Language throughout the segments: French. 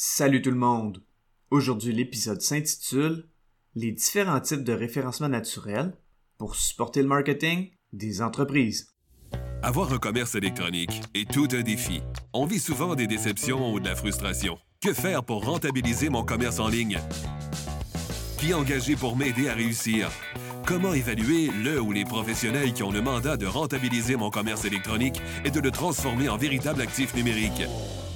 Salut tout le monde! Aujourd'hui, l'épisode s'intitule Les différents types de référencement naturel pour supporter le marketing des entreprises. Avoir un commerce électronique est tout un défi. On vit souvent des déceptions ou de la frustration. Que faire pour rentabiliser mon commerce en ligne? Qui engager pour m'aider à réussir? Comment évaluer le ou les professionnels qui ont le mandat de rentabiliser mon commerce électronique et de le transformer en véritable actif numérique?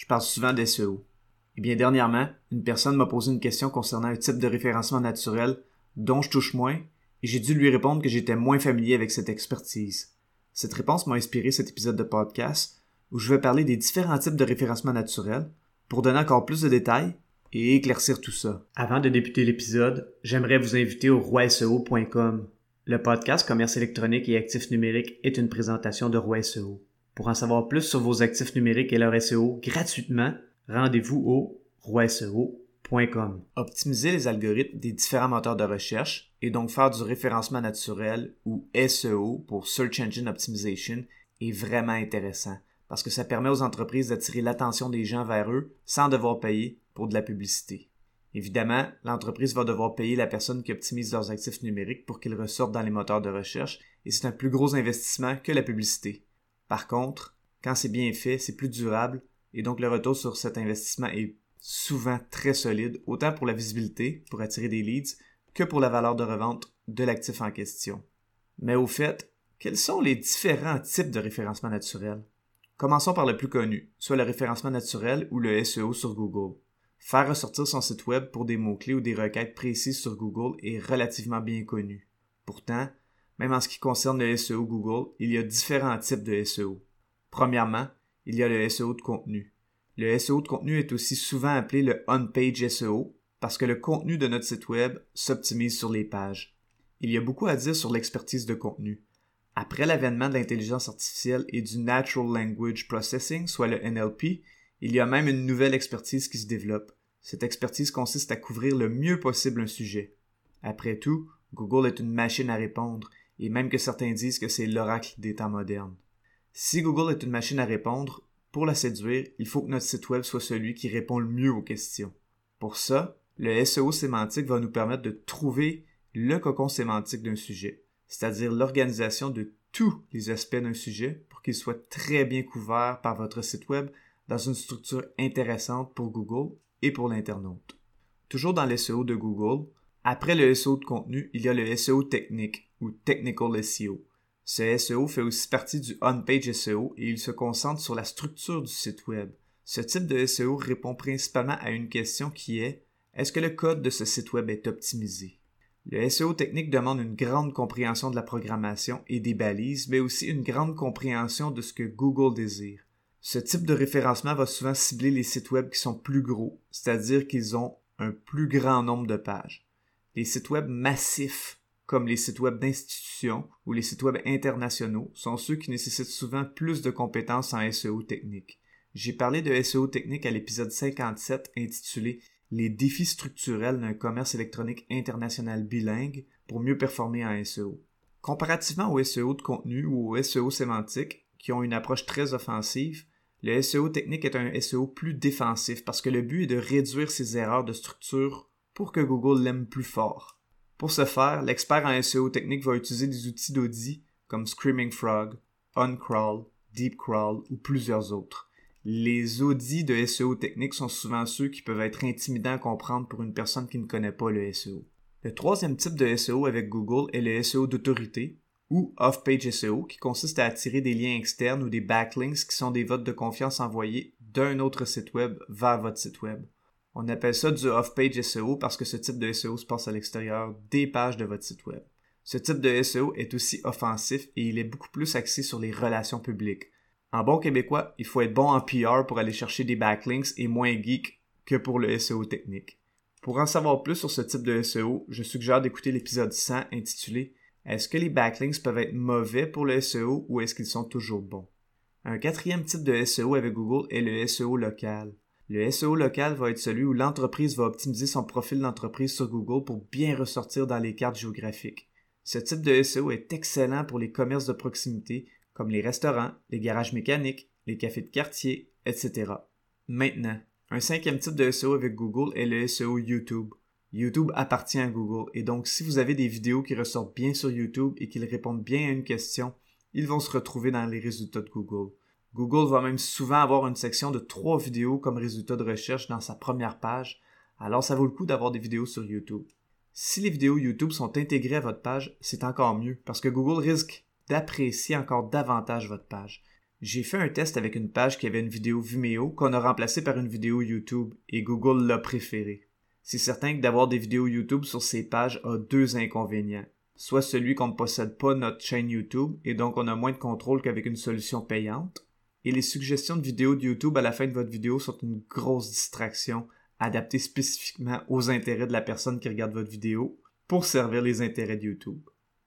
je parle souvent d'SEO. Eh bien, dernièrement, une personne m'a posé une question concernant un type de référencement naturel dont je touche moins et j'ai dû lui répondre que j'étais moins familier avec cette expertise. Cette réponse m'a inspiré cet épisode de podcast où je vais parler des différents types de référencement naturel pour donner encore plus de détails et éclaircir tout ça. Avant de débuter l'épisode, j'aimerais vous inviter au roiseo.com. Le podcast Commerce électronique et actifs numériques est une présentation de Roi SEO. Pour en savoir plus sur vos actifs numériques et leur SEO gratuitement, rendez-vous au roiseo.com. Optimiser les algorithmes des différents moteurs de recherche et donc faire du référencement naturel ou SEO pour Search Engine Optimization est vraiment intéressant parce que ça permet aux entreprises d'attirer l'attention des gens vers eux sans devoir payer pour de la publicité. Évidemment, l'entreprise va devoir payer la personne qui optimise leurs actifs numériques pour qu'ils ressortent dans les moteurs de recherche et c'est un plus gros investissement que la publicité. Par contre, quand c'est bien fait, c'est plus durable et donc le retour sur cet investissement est souvent très solide, autant pour la visibilité, pour attirer des leads, que pour la valeur de revente de l'actif en question. Mais au fait, quels sont les différents types de référencement naturel? Commençons par le plus connu, soit le référencement naturel ou le SEO sur Google. Faire ressortir son site web pour des mots-clés ou des requêtes précises sur Google est relativement bien connu. Pourtant, même en ce qui concerne le SEO Google, il y a différents types de SEO. Premièrement, il y a le SEO de contenu. Le SEO de contenu est aussi souvent appelé le on-page SEO parce que le contenu de notre site web s'optimise sur les pages. Il y a beaucoup à dire sur l'expertise de contenu. Après l'avènement de l'intelligence artificielle et du Natural Language Processing, soit le NLP, il y a même une nouvelle expertise qui se développe. Cette expertise consiste à couvrir le mieux possible un sujet. Après tout, Google est une machine à répondre et même que certains disent que c'est l'oracle des temps modernes. Si Google est une machine à répondre, pour la séduire, il faut que notre site web soit celui qui répond le mieux aux questions. Pour ça, le SEO sémantique va nous permettre de trouver le cocon sémantique d'un sujet, c'est-à-dire l'organisation de tous les aspects d'un sujet pour qu'il soit très bien couvert par votre site web dans une structure intéressante pour Google et pour l'internaute. Toujours dans le SEO de Google, après le SEO de contenu, il y a le SEO technique ou Technical SEO. Ce SEO fait aussi partie du on-page SEO et il se concentre sur la structure du site web. Ce type de SEO répond principalement à une question qui est est-ce que le code de ce site web est optimisé? Le SEO technique demande une grande compréhension de la programmation et des balises, mais aussi une grande compréhension de ce que Google désire. Ce type de référencement va souvent cibler les sites web qui sont plus gros, c'est-à-dire qu'ils ont un plus grand nombre de pages. Les sites web massifs comme les sites web d'institutions ou les sites web internationaux, sont ceux qui nécessitent souvent plus de compétences en SEO technique. J'ai parlé de SEO technique à l'épisode 57 intitulé Les défis structurels d'un commerce électronique international bilingue pour mieux performer en SEO. Comparativement au SEO de contenu ou au SEO sémantique, qui ont une approche très offensive, le SEO technique est un SEO plus défensif parce que le but est de réduire ses erreurs de structure pour que Google l'aime plus fort. Pour ce faire, l'expert en SEO technique va utiliser des outils d'audit comme Screaming Frog, OnCrawl, DeepCrawl ou plusieurs autres. Les audits de SEO technique sont souvent ceux qui peuvent être intimidants à comprendre pour une personne qui ne connaît pas le SEO. Le troisième type de SEO avec Google est le SEO d'autorité ou off-page SEO qui consiste à attirer des liens externes ou des backlinks qui sont des votes de confiance envoyés d'un autre site web vers votre site web. On appelle ça du off-page SEO parce que ce type de SEO se passe à l'extérieur des pages de votre site web. Ce type de SEO est aussi offensif et il est beaucoup plus axé sur les relations publiques. En bon québécois, il faut être bon en PR pour aller chercher des backlinks et moins geek que pour le SEO technique. Pour en savoir plus sur ce type de SEO, je suggère d'écouter l'épisode 100 intitulé Est-ce que les backlinks peuvent être mauvais pour le SEO ou est-ce qu'ils sont toujours bons? Un quatrième type de SEO avec Google est le SEO local. Le SEO local va être celui où l'entreprise va optimiser son profil d'entreprise sur Google pour bien ressortir dans les cartes géographiques. Ce type de SEO est excellent pour les commerces de proximité comme les restaurants, les garages mécaniques, les cafés de quartier, etc. Maintenant, un cinquième type de SEO avec Google est le SEO YouTube. YouTube appartient à Google et donc si vous avez des vidéos qui ressortent bien sur YouTube et qu'ils répondent bien à une question, ils vont se retrouver dans les résultats de Google. Google va même souvent avoir une section de trois vidéos comme résultat de recherche dans sa première page, alors ça vaut le coup d'avoir des vidéos sur YouTube. Si les vidéos YouTube sont intégrées à votre page, c'est encore mieux parce que Google risque d'apprécier encore davantage votre page. J'ai fait un test avec une page qui avait une vidéo Vimeo qu'on a remplacée par une vidéo YouTube et Google l'a préférée. C'est certain que d'avoir des vidéos YouTube sur ces pages a deux inconvénients. Soit celui qu'on ne possède pas notre chaîne YouTube et donc on a moins de contrôle qu'avec une solution payante. Et les suggestions de vidéos de YouTube à la fin de votre vidéo sont une grosse distraction adaptée spécifiquement aux intérêts de la personne qui regarde votre vidéo pour servir les intérêts de YouTube.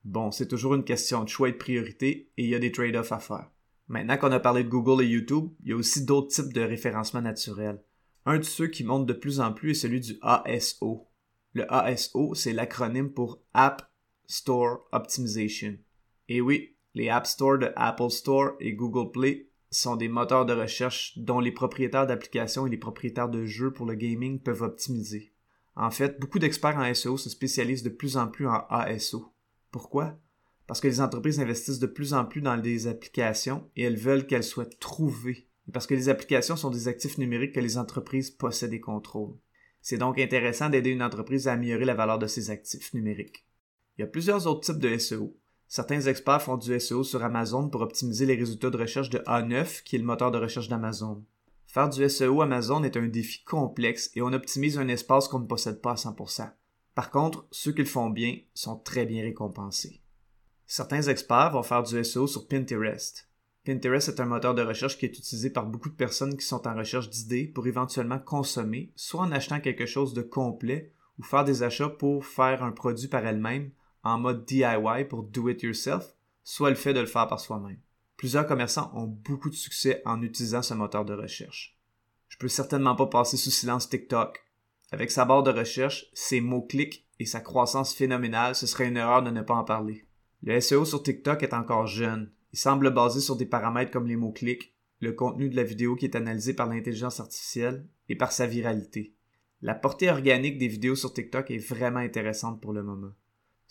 Bon, c'est toujours une question de choix et de priorité et il y a des trade-offs à faire. Maintenant qu'on a parlé de Google et YouTube, il y a aussi d'autres types de référencement naturel. Un de ceux qui monte de plus en plus est celui du ASO. Le ASO, c'est l'acronyme pour App Store Optimization. Et oui, les App Store de Apple Store et Google Play sont des moteurs de recherche dont les propriétaires d'applications et les propriétaires de jeux pour le gaming peuvent optimiser. En fait, beaucoup d'experts en SEO se spécialisent de plus en plus en ASO. Pourquoi? parce que les entreprises investissent de plus en plus dans des applications et elles veulent qu'elles soient trouvées. Parce que les applications sont des actifs numériques que les entreprises possèdent et contrôlent. C'est donc intéressant d'aider une entreprise à améliorer la valeur de ses actifs numériques. Il y a plusieurs autres types de SEO. Certains experts font du SEO sur Amazon pour optimiser les résultats de recherche de A9, qui est le moteur de recherche d'Amazon. Faire du SEO Amazon est un défi complexe et on optimise un espace qu'on ne possède pas à 100%. Par contre, ceux qui le font bien sont très bien récompensés. Certains experts vont faire du SEO sur Pinterest. Pinterest est un moteur de recherche qui est utilisé par beaucoup de personnes qui sont en recherche d'idées pour éventuellement consommer, soit en achetant quelque chose de complet ou faire des achats pour faire un produit par elle-même en mode DIY pour do it yourself, soit le fait de le faire par soi-même. Plusieurs commerçants ont beaucoup de succès en utilisant ce moteur de recherche. Je peux certainement pas passer sous silence TikTok. Avec sa barre de recherche, ses mots-clics et sa croissance phénoménale, ce serait une erreur de ne pas en parler. Le SEO sur TikTok est encore jeune. Il semble basé sur des paramètres comme les mots-clics, le contenu de la vidéo qui est analysé par l'intelligence artificielle et par sa viralité. La portée organique des vidéos sur TikTok est vraiment intéressante pour le moment.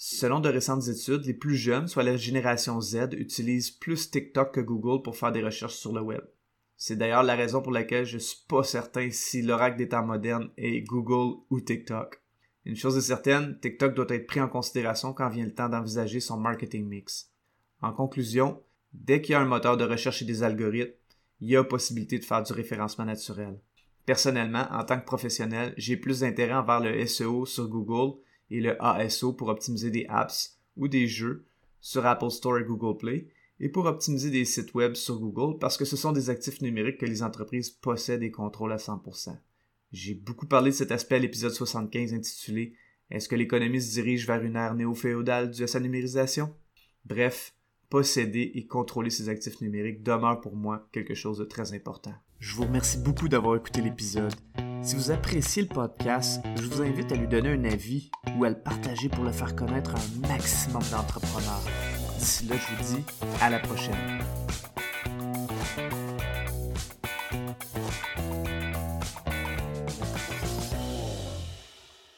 Selon de récentes études, les plus jeunes, soit la génération Z, utilisent plus TikTok que Google pour faire des recherches sur le web. C'est d'ailleurs la raison pour laquelle je suis pas certain si l'oracle des temps modernes est Google ou TikTok. Une chose est certaine, TikTok doit être pris en considération quand vient le temps d'envisager son marketing mix. En conclusion, dès qu'il y a un moteur de recherche et des algorithmes, il y a possibilité de faire du référencement naturel. Personnellement, en tant que professionnel, j'ai plus d'intérêt envers le SEO sur Google et le ASO pour optimiser des apps ou des jeux sur Apple Store et Google Play et pour optimiser des sites web sur Google parce que ce sont des actifs numériques que les entreprises possèdent et contrôlent à 100%. J'ai beaucoup parlé de cet aspect à l'épisode 75 intitulé Est-ce que l'économie se dirige vers une ère néo-féodale due à sa numérisation? Bref, posséder et contrôler ses actifs numériques demeure pour moi quelque chose de très important. Je vous remercie beaucoup d'avoir écouté l'épisode. Si vous appréciez le podcast, je vous invite à lui donner un avis ou à le partager pour le faire connaître à un maximum d'entrepreneurs. D'ici là, je vous dis à la prochaine.